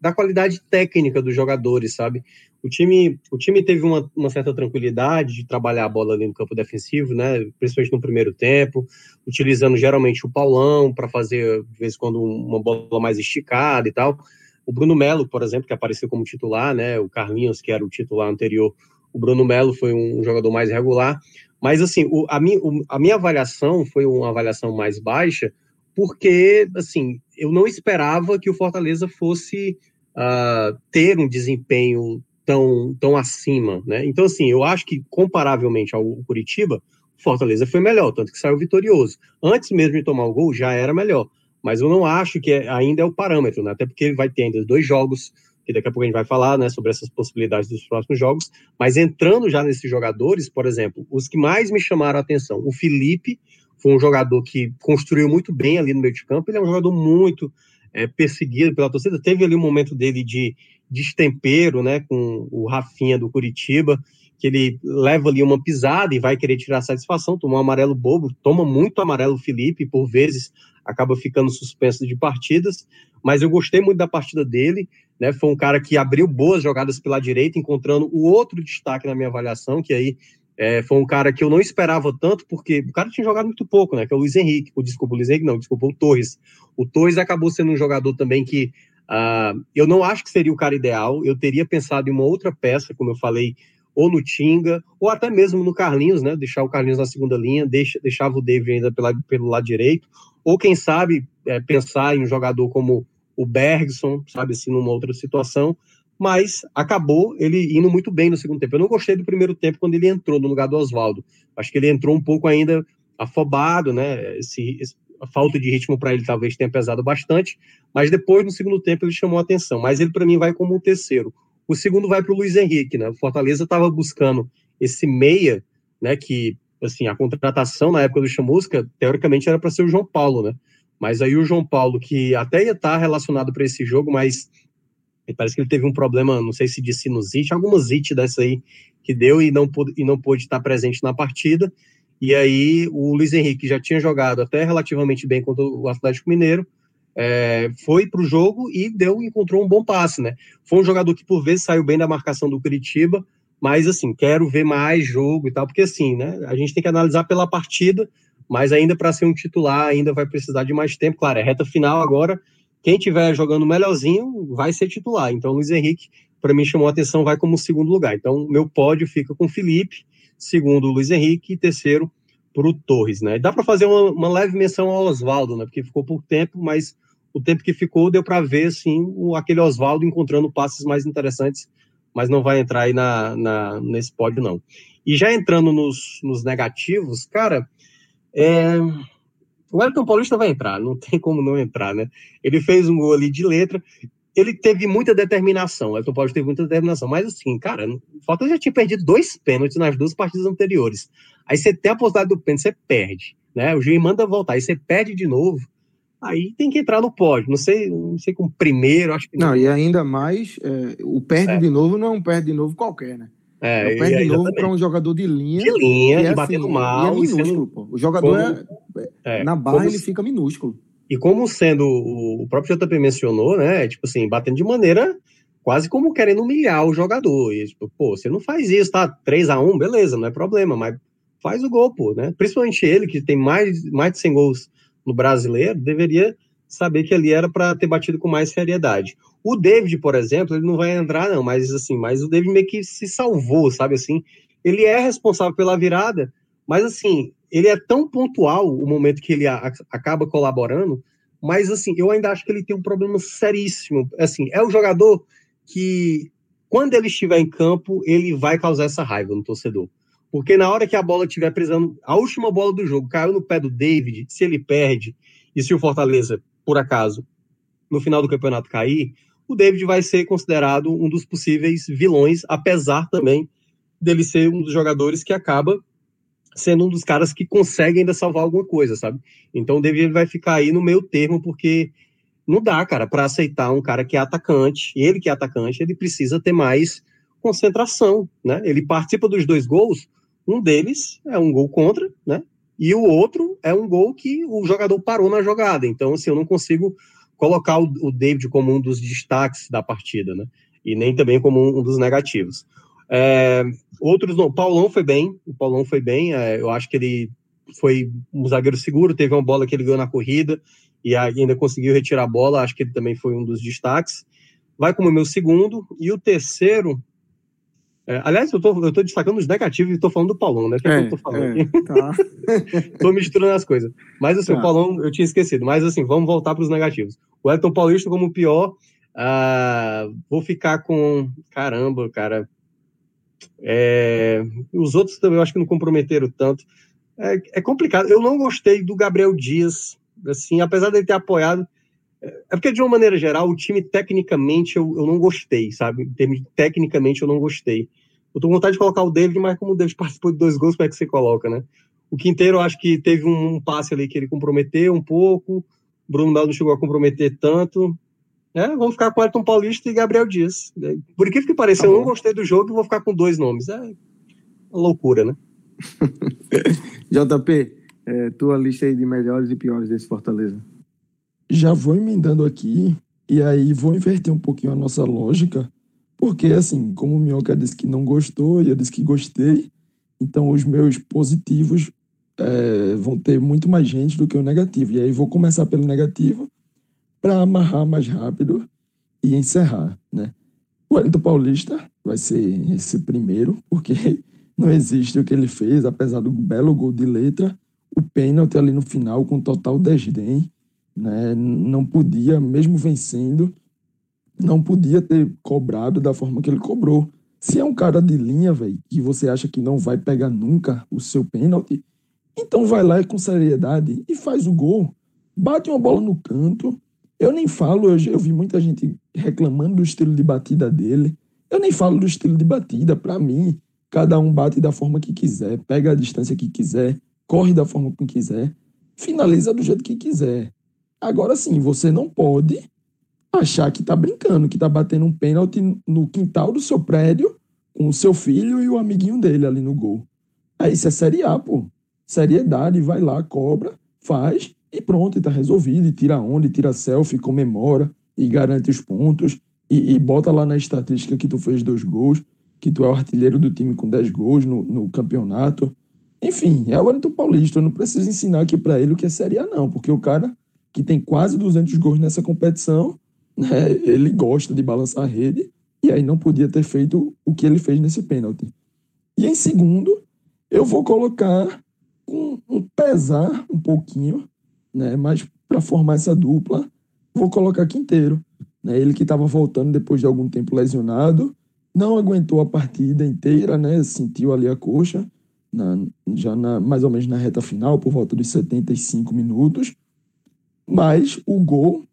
da qualidade técnica dos jogadores, sabe? O time, o time teve uma, uma certa tranquilidade de trabalhar a bola ali no campo defensivo, né, principalmente no primeiro tempo, utilizando geralmente o Paulão para fazer, de vez em quando, uma bola mais esticada e tal. O Bruno Melo, por exemplo, que apareceu como titular, né? O Carlinhos, que era o titular anterior, o Bruno Melo foi um jogador mais regular. Mas, assim, o, a, o, a minha avaliação foi uma avaliação mais baixa, porque, assim, eu não esperava que o Fortaleza fosse uh, ter um desempenho tão, tão acima, né? Então, assim, eu acho que, comparavelmente ao Curitiba, o Fortaleza foi melhor, tanto que saiu vitorioso. Antes mesmo de tomar o gol, já era melhor mas eu não acho que é, ainda é o parâmetro, né? até porque vai ter ainda dois jogos, que daqui a pouco a gente vai falar né, sobre essas possibilidades dos próximos jogos, mas entrando já nesses jogadores, por exemplo, os que mais me chamaram a atenção, o Felipe foi um jogador que construiu muito bem ali no meio de campo, ele é um jogador muito é, perseguido pela torcida, teve ali um momento dele de, destempero, né, com o Rafinha do Curitiba, que ele leva ali uma pisada e vai querer tirar satisfação, tomou um amarelo bobo, toma muito amarelo Felipe, por vezes acaba ficando suspenso de partidas, mas eu gostei muito da partida dele, né? Foi um cara que abriu boas jogadas pela direita, encontrando o outro destaque na minha avaliação, que aí é, foi um cara que eu não esperava tanto, porque o cara tinha jogado muito pouco, né? Que é o Luiz Henrique, o, desculpa, o Luiz Henrique não, desculpa, o Torres. O Torres acabou sendo um jogador também que uh, eu não acho que seria o cara ideal, eu teria pensado em uma outra peça, como eu falei, ou no Tinga, ou até mesmo no Carlinhos, né? Deixar o Carlinhos na segunda linha, deixa, deixava o David ainda pela, pelo lado direito, ou quem sabe é, pensar em um jogador como o Bergson, sabe, assim, numa outra situação, mas acabou ele indo muito bem no segundo tempo. Eu não gostei do primeiro tempo quando ele entrou no lugar do Oswaldo. Acho que ele entrou um pouco ainda afobado, né? Esse, esse, a falta de ritmo para ele talvez tenha pesado bastante, mas depois no segundo tempo ele chamou a atenção. Mas ele para mim vai como o terceiro. O segundo vai para o Luiz Henrique, né? O Fortaleza estava buscando esse meia, né? Que assim a contratação na época do Chamusca teoricamente era para ser o João Paulo, né? Mas aí o João Paulo que até ia estar tá relacionado para esse jogo, mas parece que ele teve um problema, não sei se de sinusite, alguma zite dessa aí que deu e não pôde, e não pôde estar presente na partida. E aí o Luiz Henrique já tinha jogado até relativamente bem contra o Atlético Mineiro, é, foi para o jogo e deu, encontrou um bom passe, né? Foi um jogador que por vezes saiu bem da marcação do Curitiba, mas assim, quero ver mais jogo e tal, porque assim, né? A gente tem que analisar pela partida, mas ainda para ser um titular ainda vai precisar de mais tempo. Claro, é reta final agora. Quem tiver jogando melhorzinho vai ser titular. Então, Luiz Henrique, para mim, chamou a atenção, vai como segundo lugar. Então, meu pódio fica com Felipe, segundo Luiz Henrique e terceiro para o Torres, né? Dá para fazer uma, uma, leve menção ao Oswaldo, né? Porque ficou pouco tempo, mas o tempo que ficou deu para ver, assim, o, aquele Oswaldo encontrando passes mais interessantes, mas não vai entrar aí na, na, nesse pódio, não. E já entrando nos, nos negativos, cara, é... o Elton Paulista vai entrar, não tem como não entrar, né? Ele fez um gol ali de letra, ele teve muita determinação, o Elton Paulista teve muita determinação, mas assim, cara, o Fortaleza já tinha perdido dois pênaltis nas duas partidas anteriores. Aí você tem a possibilidade do pênalti, você perde, né? O juiz manda voltar, aí você perde de novo. Aí tem que entrar no pódio. Não sei, não sei com o primeiro, acho que não. não. e ainda mais, é, o perde é. de novo não é um perde de novo qualquer, né? É, é perde de novo para um jogador de linha. De linha, e é, batendo assim, mal. é minúsculo, pô. O jogador como... é, é na barra ele fica minúsculo. E como sendo o próprio JP mencionou, né? Tipo assim, batendo de maneira quase como querendo humilhar o jogador. E, tipo, pô, você não faz isso, tá? 3 a 1 beleza, não é problema, mas faz o gol, pô, né? Principalmente ele, que tem mais, mais de 100 gols no brasileiro, deveria saber que ali era para ter batido com mais seriedade. O David, por exemplo, ele não vai entrar, não, mas assim, mas o David meio que se salvou, sabe assim? Ele é responsável pela virada, mas assim, ele é tão pontual o momento que ele a, acaba colaborando, mas assim, eu ainda acho que ele tem um problema seríssimo. Assim, é o jogador que, quando ele estiver em campo, ele vai causar essa raiva no torcedor. Porque na hora que a bola estiver prisando, a última bola do jogo caiu no pé do David, se ele perde, e se o Fortaleza, por acaso, no final do campeonato cair, o David vai ser considerado um dos possíveis vilões, apesar também dele ser um dos jogadores que acaba sendo um dos caras que consegue ainda salvar alguma coisa, sabe? Então o David vai ficar aí no meio termo, porque não dá, cara, para aceitar um cara que é atacante, ele que é atacante, ele precisa ter mais concentração, né? Ele participa dos dois gols, um deles é um gol contra, né? E o outro é um gol que o jogador parou na jogada. Então, assim, eu não consigo colocar o, o David como um dos destaques da partida, né? E nem também como um, um dos negativos. É, outros não. O Paulão foi bem. O Paulão foi bem. É, eu acho que ele foi um zagueiro seguro. Teve uma bola que ele ganhou na corrida e ainda conseguiu retirar a bola. Acho que ele também foi um dos destaques. Vai como meu segundo. E o terceiro, é, aliás, eu tô, eu tô destacando os negativos e tô falando do Paulão, né? Que é, é que eu tô falando é, tá. tô misturando as coisas. Mas assim, tá. o Paulão eu tinha esquecido. Mas assim, vamos voltar para os negativos. O Elton Paulista como pior. Uh, vou ficar com. Caramba, cara. É, os outros também eu acho que não comprometeram tanto. É, é, complicado. Eu não gostei do Gabriel Dias, assim, apesar dele ter apoiado. É porque, de uma maneira geral, o time, tecnicamente, eu, eu não gostei, sabe? Tecnicamente, eu não gostei. Eu tô com vontade de colocar o David, mas como o David participou de dois gols, como é que você coloca, né? O Quinteiro, eu acho que teve um, passe ali que ele comprometeu um pouco. O Bruno Melo não chegou a comprometer tanto. É, vamos ficar com Elton Paulista e Gabriel Dias. Por incrível que pareça, tá eu não gostei do jogo e vou ficar com dois nomes. É uma loucura, né? JP, é, tua lista aí de melhores e piores desse Fortaleza. Já vou emendando aqui, e aí vou inverter um pouquinho a nossa lógica, porque assim, como o Minhoca disse que não gostou e eu disse que gostei, então os meus positivos é, vão ter muito mais gente do que o negativo. E aí vou começar pelo negativo para amarrar mais rápido e encerrar, né? O Wellington Paulista vai ser esse primeiro, porque não existe o que ele fez, apesar do belo gol de letra, o pênalti ali no final com total desdém, né? Não podia, mesmo vencendo, não podia ter cobrado da forma que ele cobrou. Se é um cara de linha, velho, que você acha que não vai pegar nunca o seu pênalti, então vai lá com seriedade e faz o gol. Bate uma bola no canto. Eu nem falo, eu, eu vi muita gente reclamando do estilo de batida dele. Eu nem falo do estilo de batida. Para mim, cada um bate da forma que quiser, pega a distância que quiser, corre da forma que quiser, finaliza do jeito que quiser. Agora sim, você não pode achar que tá brincando, que tá batendo um pênalti no quintal do seu prédio com o seu filho e o amiguinho dele ali no gol. Aí isso é Série A, pô. Seriedade, vai lá, cobra, faz e pronto, e tá resolvido. E tira onde, tira selfie, comemora e garante os pontos e, e, bota lá na estatística que tu fez dois gols, que tu é o artilheiro do time com 10 gols no, no campeonato. Enfim, é o Wellington Paulista. Eu não preciso ensinar aqui para ele o que é Série A, não, porque o cara que tem quase 200 gols nessa competição né, ele gosta de balançar a rede e aí não podia ter feito o que ele fez nesse pênalti. E em segundo, eu vou colocar um, um pesar um pouquinho, né, mas para formar essa dupla, vou colocar Quinteiro. Né, ele que estava voltando depois de algum tempo lesionado, não aguentou a partida inteira, né, sentiu ali a coxa, na, já na, mais ou menos na reta final, por volta dos 75 minutos. Mas o gol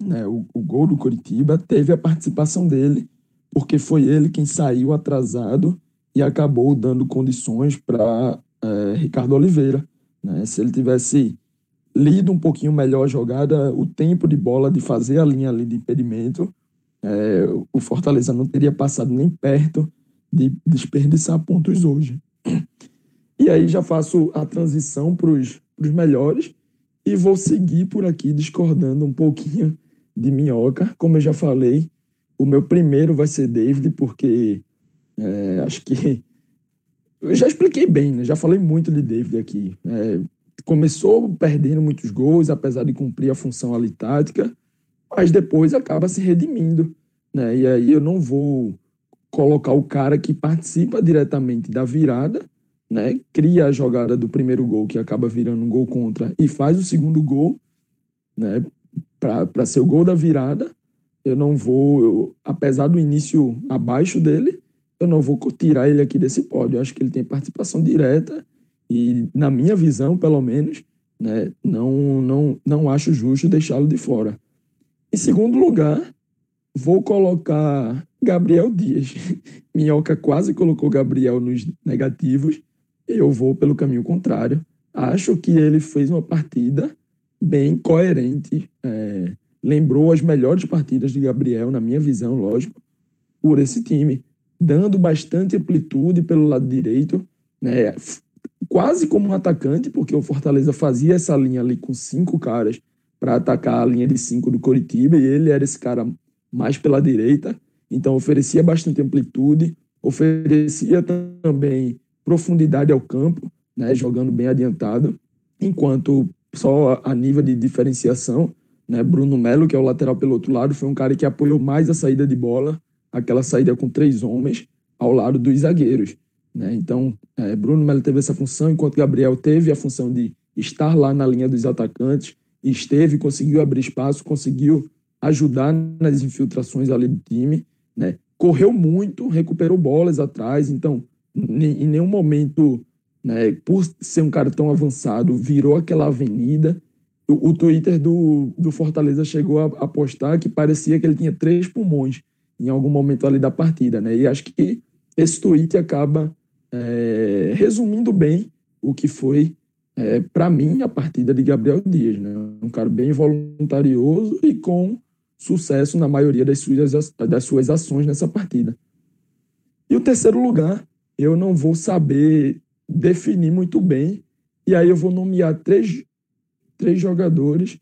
né, o, o gol do Curitiba, teve a participação dele, porque foi ele quem saiu atrasado e acabou dando condições para é, Ricardo Oliveira. Né? Se ele tivesse lido um pouquinho melhor a jogada, o tempo de bola de fazer a linha ali de impedimento, é, o Fortaleza não teria passado nem perto de desperdiçar pontos hoje. E aí já faço a transição para os melhores e vou seguir por aqui discordando um pouquinho de minhoca. Como eu já falei, o meu primeiro vai ser David, porque é, acho que. Eu já expliquei bem, né? já falei muito de David aqui. É, começou perdendo muitos gols, apesar de cumprir a função ali tática, mas depois acaba se redimindo. Né? E aí eu não vou colocar o cara que participa diretamente da virada, né? cria a jogada do primeiro gol, que acaba virando um gol contra, e faz o segundo gol, né? Para ser o gol da virada. Eu não vou, eu, apesar do início abaixo dele, eu não vou tirar ele aqui desse pódio. Eu acho que ele tem participação direta e, na minha visão, pelo menos, né, não, não, não acho justo deixá-lo de fora. Em segundo lugar, vou colocar Gabriel Dias. Minhoca quase colocou Gabriel nos negativos. Eu vou pelo caminho contrário. Acho que ele fez uma partida bem coerente. É, lembrou as melhores partidas de Gabriel, na minha visão, lógico, por esse time, dando bastante amplitude pelo lado direito, né, quase como um atacante, porque o Fortaleza fazia essa linha ali com cinco caras para atacar a linha de cinco do Coritiba, e ele era esse cara mais pela direita, então oferecia bastante amplitude, oferecia também profundidade ao campo, né, jogando bem adiantado, enquanto só a nível de diferenciação, né? Bruno Melo, que é o lateral pelo outro lado, foi um cara que apoiou mais a saída de bola, aquela saída com três homens ao lado dos zagueiros. Né? Então, é, Bruno Melo teve essa função, enquanto Gabriel teve a função de estar lá na linha dos atacantes, esteve, conseguiu abrir espaço, conseguiu ajudar nas infiltrações ali do time, né? correu muito, recuperou bolas atrás, então em nenhum momento né, por ser um cara tão avançado, virou aquela avenida. O, o Twitter do, do Fortaleza chegou a apostar que parecia que ele tinha três pulmões em algum momento ali da partida, né? E acho que esse tweet acaba é, resumindo bem o que foi, é, para mim, a partida de Gabriel Dias, né? Um cara bem voluntarioso e com sucesso na maioria das suas, das suas ações nessa partida. E o terceiro lugar, eu não vou saber definir muito bem, e aí eu vou nomear três, três jogadores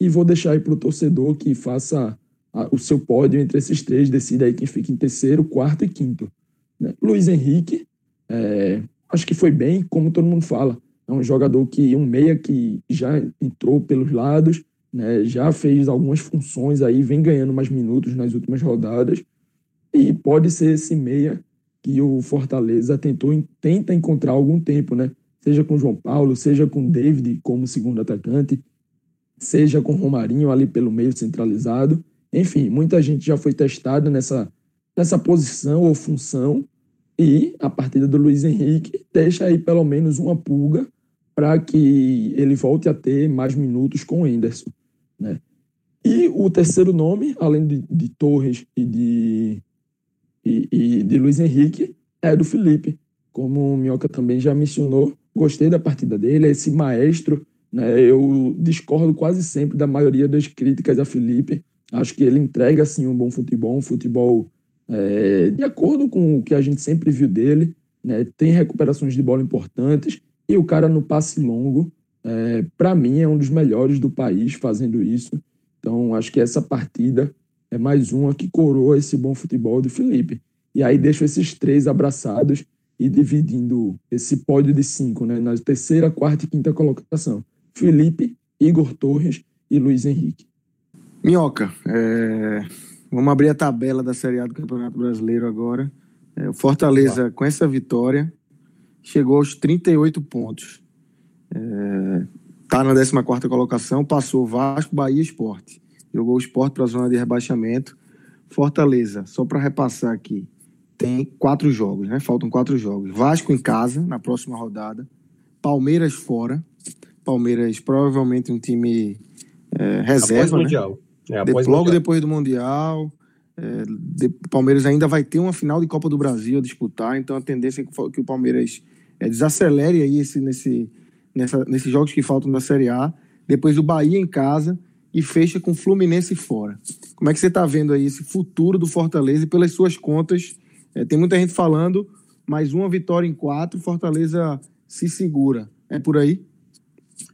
e vou deixar aí para o torcedor que faça a, o seu pódio entre esses três, decida aí quem fica em terceiro, quarto e quinto. Né? Luiz Henrique, é, acho que foi bem, como todo mundo fala. É um jogador que, um meia que já entrou pelos lados, né, já fez algumas funções aí, vem ganhando mais minutos nas últimas rodadas, e pode ser esse meia que o Fortaleza tentou, tenta encontrar algum tempo, né? Seja com João Paulo, seja com David como segundo atacante, seja com Romarinho ali pelo meio centralizado. Enfim, muita gente já foi testada nessa, nessa posição ou função, e a partida do Luiz Henrique deixa aí pelo menos uma pulga para que ele volte a ter mais minutos com o Henderson. Né? E o terceiro nome, além de, de Torres e de, e, e, de Luiz Henrique, é do Felipe. Como o Minhoca também já mencionou, gostei da partida dele, é esse maestro. Né? Eu discordo quase sempre da maioria das críticas a Felipe. Acho que ele entrega assim, um bom futebol, um futebol é, de acordo com o que a gente sempre viu dele. Né? Tem recuperações de bola importantes e o cara no passe longo, é, para mim, é um dos melhores do país fazendo isso. Então, acho que essa partida é mais uma que coroa esse bom futebol do Felipe. E aí deixo esses três abraçados e dividindo esse pódio de cinco, né, na terceira, quarta e quinta colocação. Felipe, Igor Torres e Luiz Henrique. Minhoca, é... vamos abrir a tabela da Série A do Campeonato Brasileiro agora. É, o Fortaleza, com essa vitória, chegou aos 38 pontos. Está é, na 14 colocação, passou Vasco, Bahia e Esporte. Jogou o Esporte para a zona de rebaixamento. Fortaleza, só para repassar aqui, tem quatro jogos, né? Faltam quatro jogos. Vasco em casa, na próxima rodada. Palmeiras fora. Palmeiras provavelmente um time é, reserva, após né? Mundial. É, após logo depois do Mundial. É, de, Palmeiras ainda vai ter uma final de Copa do Brasil a disputar, então a tendência é que, que o Palmeiras é, desacelere aí esse, nesse, nessa, nesses jogos que faltam da Série A. Depois o Bahia em casa e fecha com Fluminense fora. Como é que você está vendo aí esse futuro do Fortaleza e pelas suas contas? É, tem muita gente falando, mais uma vitória em quatro, Fortaleza se segura. É por aí?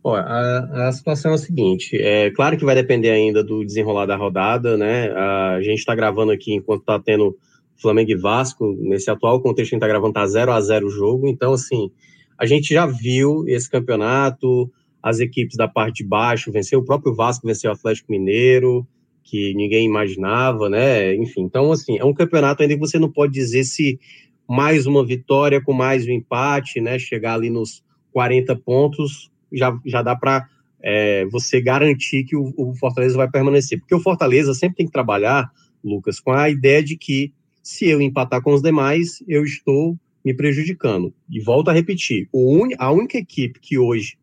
Olha, a, a, situação é a seguinte: é claro que vai depender ainda do desenrolar da rodada, né? A gente está gravando aqui enquanto está tendo Flamengo e Vasco, nesse atual contexto, a gente está gravando, tá 0 a 0 o jogo, então, assim, a gente já viu esse campeonato, as equipes da parte de baixo venceu, o próprio Vasco venceu o Atlético Mineiro, que ninguém imaginava, né? Enfim, então, assim, é um campeonato ainda que você não pode dizer se mais uma vitória com mais um empate, né? Chegar ali nos 40 pontos, já, já dá para é, você garantir que o, o Fortaleza vai permanecer. Porque o Fortaleza sempre tem que trabalhar, Lucas, com a ideia de que se eu empatar com os demais, eu estou me prejudicando. E volto a repetir: a única equipe que hoje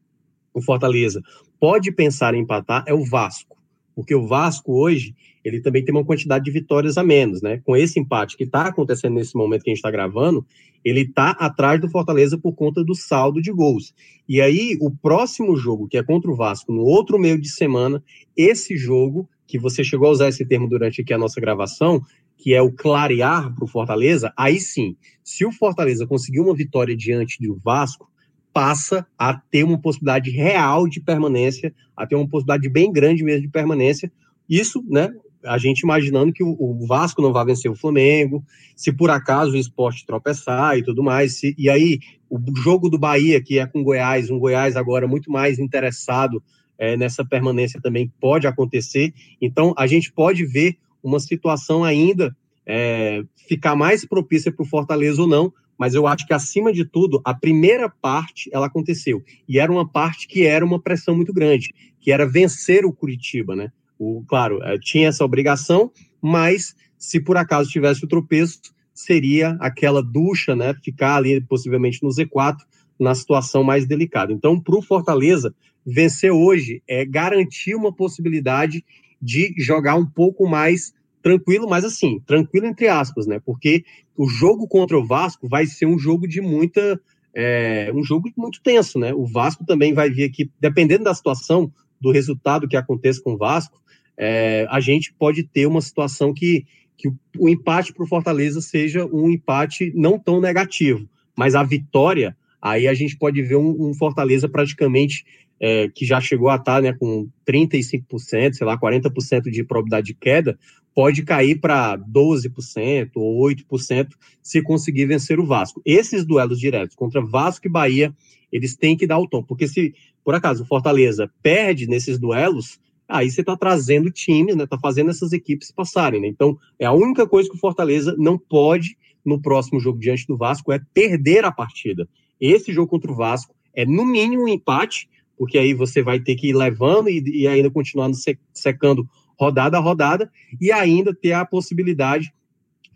o Fortaleza pode pensar em empatar é o Vasco. Porque o Vasco hoje, ele também tem uma quantidade de vitórias a menos, né? Com esse empate que está acontecendo nesse momento que a gente está gravando, ele está atrás do Fortaleza por conta do saldo de gols. E aí, o próximo jogo, que é contra o Vasco, no outro meio de semana, esse jogo, que você chegou a usar esse termo durante aqui a nossa gravação, que é o clarear para o Fortaleza, aí sim, se o Fortaleza conseguir uma vitória diante do Vasco, passa a ter uma possibilidade real de permanência, a ter uma possibilidade bem grande mesmo de permanência. Isso, né? A gente imaginando que o, Vasco não vai vencer o Flamengo, se por acaso o esporte tropeçar e tudo mais. Se, e aí, o jogo do Bahia, que é com Goiás, um Goiás agora muito mais interessado é, nessa permanência também pode acontecer. Então, a gente pode ver uma situação ainda é, ficar mais propícia para o Fortaleza ou não, mas eu acho que acima de tudo a primeira parte ela aconteceu e era uma parte que era uma pressão muito grande, que era vencer o Curitiba, né? O, claro, é, tinha essa obrigação, mas se por acaso tivesse o tropeço, seria aquela ducha, né? Ficar ali possivelmente no Z4 na situação mais delicada. Então, para o Fortaleza vencer hoje é garantir uma possibilidade de jogar um pouco mais tranquilo, mas assim, tranquilo entre aspas, né? Porque o jogo contra o Vasco vai ser um jogo de muita. É, um jogo muito tenso, né? O Vasco também vai vir aqui, dependendo da situação, do resultado que aconteça com o Vasco, é, a gente pode ter uma situação que, que o, empate para o Fortaleza seja um empate não tão negativo, mas a vitória, aí a gente pode ver um, um Fortaleza praticamente é, que já chegou a estar tá, né, com 35%, sei lá, 40% de probabilidade de queda, pode cair para 12% ou 8% se conseguir vencer o Vasco. Esses duelos diretos contra Vasco e Bahia, eles têm que dar o tom, porque se por acaso o Fortaleza perde nesses duelos, aí você está trazendo times, né? Está fazendo essas equipes passarem, né? Então, é a única coisa que o Fortaleza não pode no próximo jogo diante do Vasco é perder a partida. Esse jogo contra o Vasco é no mínimo um empate, porque aí você vai ter que ir levando e, e ainda continuando secando rodada a rodada, e ainda ter a possibilidade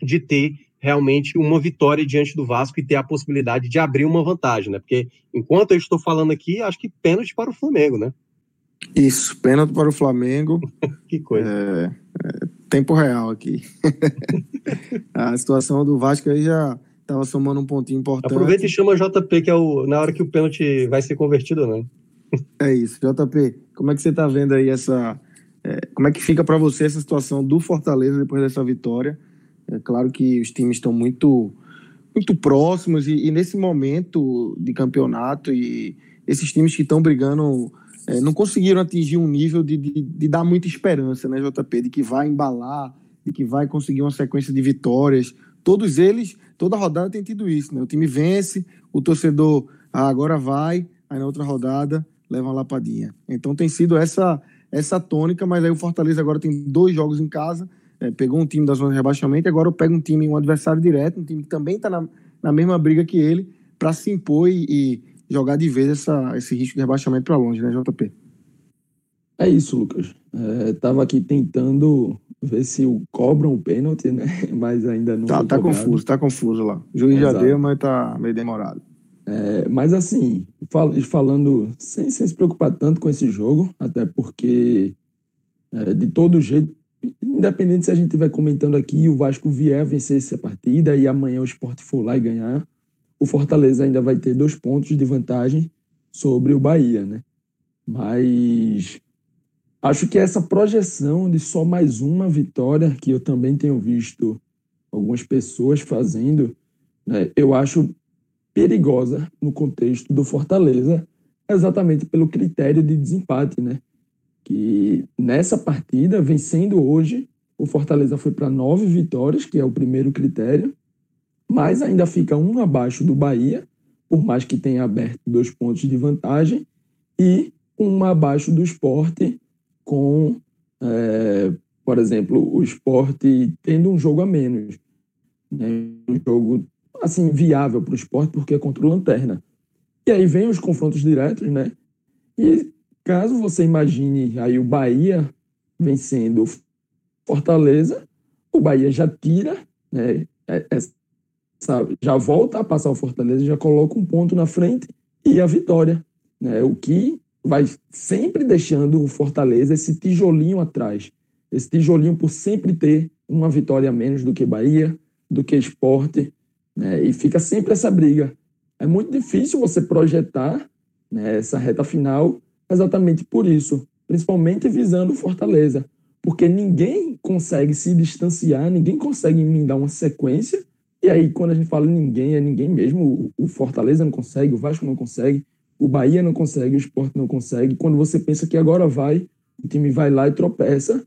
de ter realmente uma vitória diante do Vasco e ter a possibilidade de abrir uma vantagem, né? Porque enquanto eu estou falando aqui, acho que pênalti para o Flamengo, né? Isso, pênalti para o Flamengo. que coisa. É, é, tempo real aqui. a situação do Vasco aí já estava somando um pontinho importante. Aproveita e chama JP, que é o, na hora que o pênalti vai ser convertido, né? É isso. JP, como é que você está vendo aí essa. É, como é que fica para você essa situação do Fortaleza depois dessa vitória? É claro que os times estão muito, muito próximos e, e nesse momento de campeonato e esses times que estão brigando é, não conseguiram atingir um nível de, de, de, dar muita esperança, né, JP? De que vai embalar, de que vai conseguir uma sequência de vitórias. Todos eles, toda rodada tem tido isso, né? O time vence, o torcedor ah, agora vai, aí na outra rodada leva uma lapadinha. Então tem sido essa essa tônica, mas aí o Fortaleza agora tem dois jogos em casa, é, pegou um time da zona de rebaixamento, agora eu pego um time, um adversário direto, um time que também está na, na mesma briga que ele, para se impor e, e, jogar de vez essa, esse risco de rebaixamento para longe, né, JP? É isso, Lucas. É, tava aqui tentando ver se o cobram o pênalti, né? Mas ainda não. Tá, tá confuso, tá confuso lá. O juiz Exato. já deu, mas tá meio demorado. É, mas assim, falando sem, sem, se preocupar tanto com esse jogo, até porque é, de todo jeito, independente se a gente estiver comentando aqui o Vasco vier vencer essa partida e amanhã o esporte for lá e ganhar, o Fortaleza ainda vai ter dois pontos de vantagem sobre o Bahia, né? Mas acho que essa projeção de só mais uma vitória, que eu também tenho visto algumas pessoas fazendo, né, eu acho perigosa no contexto do Fortaleza, exatamente pelo critério de desempate, né? Que nessa partida, vencendo hoje, o Fortaleza foi para nove vitórias, que é o primeiro critério, mas ainda fica um abaixo do Bahia, por mais que tenha aberto dois pontos de vantagem, e um abaixo do esporte, com, é, por exemplo, o esporte tendo um jogo a menos. Né? Um jogo assim, viável para o esporte, porque é contra o Lanterna. E aí vem os confrontos diretos, né? E caso você imagine aí o Bahia vencendo Fortaleza, o Bahia já tira, né? É, Essa, já volta a passar o Fortaleza, já coloca um ponto na frente e a vitória, né? O que vai sempre deixando o Fortaleza esse tijolinho atrás, esse tijolinho por sempre ter uma vitória a menos do que Bahia, do que Esporte, né? E fica sempre essa briga. É muito difícil você projetar né, essa reta final exatamente por isso, principalmente visando Fortaleza, porque ninguém consegue se distanciar, ninguém consegue me dar uma sequência. E aí, quando a gente fala ninguém, é ninguém mesmo. O Fortaleza não consegue, o Vasco não consegue, o Bahia não consegue, o Sport não consegue. Quando você pensa que agora vai, o time vai lá e tropeça.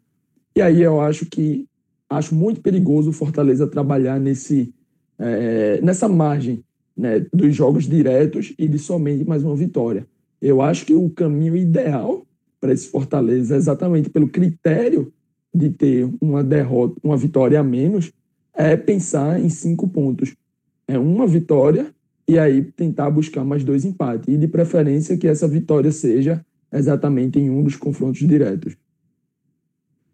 E aí eu acho que acho muito perigoso o Fortaleza trabalhar nesse é, nessa margem né, dos jogos diretos e de somente mais uma vitória. Eu acho que o caminho ideal para esse Fortaleza, exatamente pelo critério de ter uma derrota, uma vitória a menos, é pensar em cinco pontos. É uma vitória e aí tentar buscar mais dois empates. E de preferência que essa vitória seja exatamente em um dos confrontos diretos.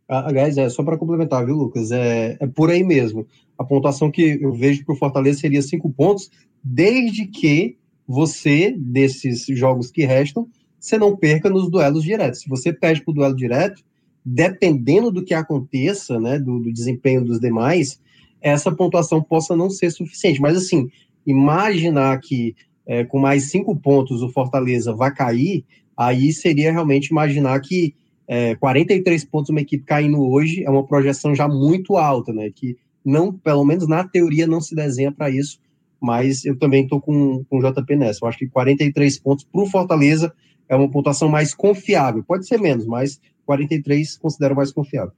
Aliás, é só para complementar, viu, Lucas? É, é por aí mesmo. A pontuação que eu vejo para o Fortaleza seria cinco pontos, desde que você, desses jogos que restam, você não perca nos duelos diretos. Se você perde para o duelo direto, dependendo do que aconteça, né, do, do desempenho dos demais, essa pontuação possa não ser suficiente. Mas, assim, imaginar que é, com mais cinco pontos o Fortaleza vai cair, aí seria realmente imaginar que é, 43 pontos uma equipe caindo hoje é uma projeção já muito alta, né? Que não, pelo menos na teoria, não se desenha para isso, mas eu também estou com, com o JP nessa. Eu acho que 43 pontos para o Fortaleza é uma pontuação mais confiável. Pode ser menos, mas 43 considero mais confiável.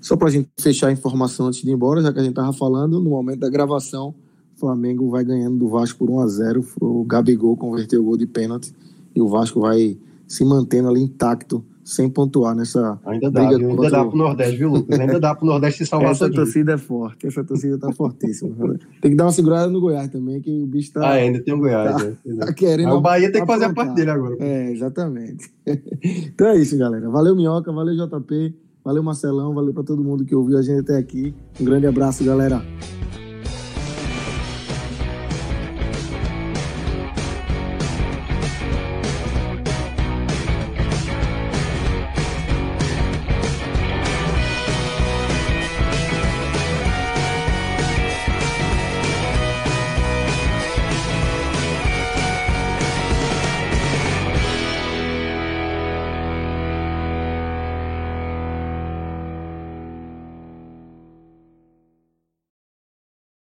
Só para a gente fechar a informação antes de ir embora, já que a gente estava falando, no momento da gravação, o Flamengo vai ganhando do Vasco por 1 a 0 O Gabigol converteu o gol de pênalti e o Vasco vai se mantendo ali intacto, sem pontuar nessa ainda dá, briga viu? Ainda dá pro Nordeste, viu, Lucas? Ainda dá pro Nordeste se salvar Essa torcida é forte, essa torcida tá fortíssima. tem que dar uma segurada no Goiás também, que o bicho tá... Ah, ainda tem o Goiás, tá, né? tá querendo o Bahia tem que fazer a parte dele agora. É, exatamente. então é isso, galera. Valeu, Minhoca, valeu, JP, valeu, Marcelão, valeu para todo mundo que ouviu a gente até aqui. Um grande abraço, galera.